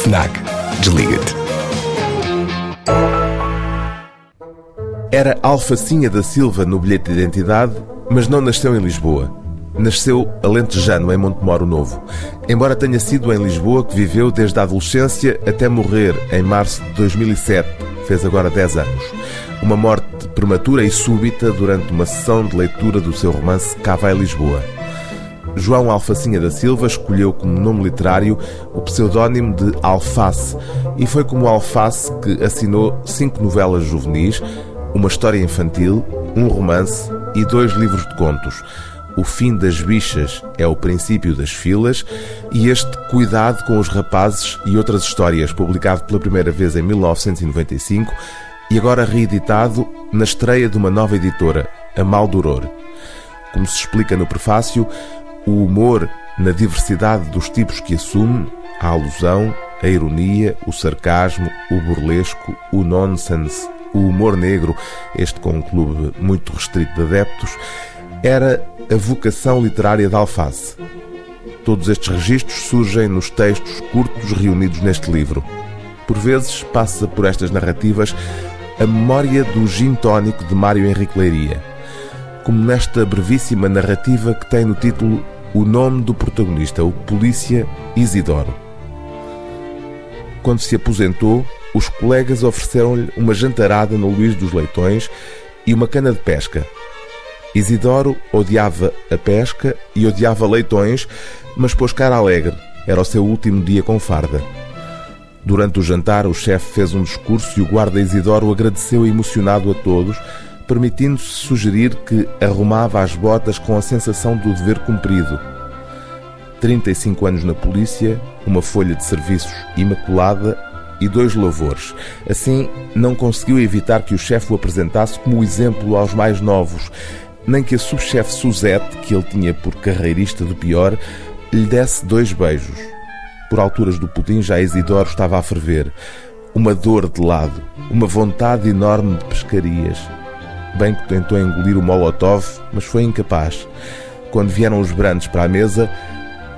FNAC. Desliga-te. Era Alfacinha da Silva no bilhete de identidade, mas não nasceu em Lisboa. Nasceu alentejano em Montemoro Novo. Embora tenha sido em Lisboa que viveu desde a adolescência até morrer em março de 2007, fez agora 10 anos. Uma morte prematura e súbita durante uma sessão de leitura do seu romance Cá vai Lisboa. João Alfacinha da Silva escolheu como nome literário o pseudónimo de Alface e foi como Alface que assinou cinco novelas juvenis, uma história infantil, um romance e dois livros de contos. O fim das bichas é o princípio das filas e este Cuidado com os rapazes e outras histórias, publicado pela primeira vez em 1995 e agora reeditado na estreia de uma nova editora, a Maldoror. Como se explica no prefácio, o humor na diversidade dos tipos que assume, a alusão, a ironia, o sarcasmo, o burlesco, o nonsense, o humor negro, este com um clube muito restrito de adeptos, era a vocação literária de Alface. Todos estes registros surgem nos textos curtos reunidos neste livro. Por vezes passa por estas narrativas a memória do gin tónico de Mário Henrique Leiria, como nesta brevíssima narrativa que tem no título o nome do protagonista, o polícia Isidoro. Quando se aposentou, os colegas ofereceram-lhe uma jantarada no Luís dos Leitões e uma cana de pesca. Isidoro odiava a pesca e odiava leitões, mas pôs cara alegre. Era o seu último dia com farda. Durante o jantar, o chefe fez um discurso e o guarda Isidoro agradeceu emocionado a todos, permitindo-se sugerir que arrumava as botas com a sensação do dever cumprido. 35 anos na polícia, uma folha de serviços imaculada e dois louvores. Assim, não conseguiu evitar que o chefe o apresentasse como exemplo aos mais novos, nem que a subchefe Suzette, que ele tinha por carreirista do pior, lhe desse dois beijos. Por alturas do pudim já Isidoro estava a ferver. Uma dor de lado, uma vontade enorme de pescarias. Bem que tentou engolir o molotov, mas foi incapaz. Quando vieram os brandos para a mesa,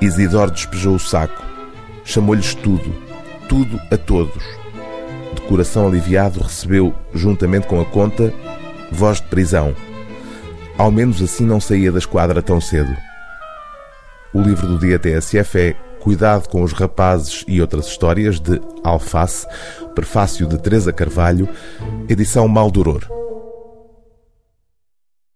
Isidoro despejou o saco. Chamou-lhes tudo, tudo a todos. De coração aliviado, recebeu, juntamente com a conta, voz de prisão. Ao menos assim não saía da esquadra tão cedo. O livro do dia TSF é Cuidado com os Rapazes e Outras Histórias, de Alface, prefácio de Teresa Carvalho, edição Maldoror.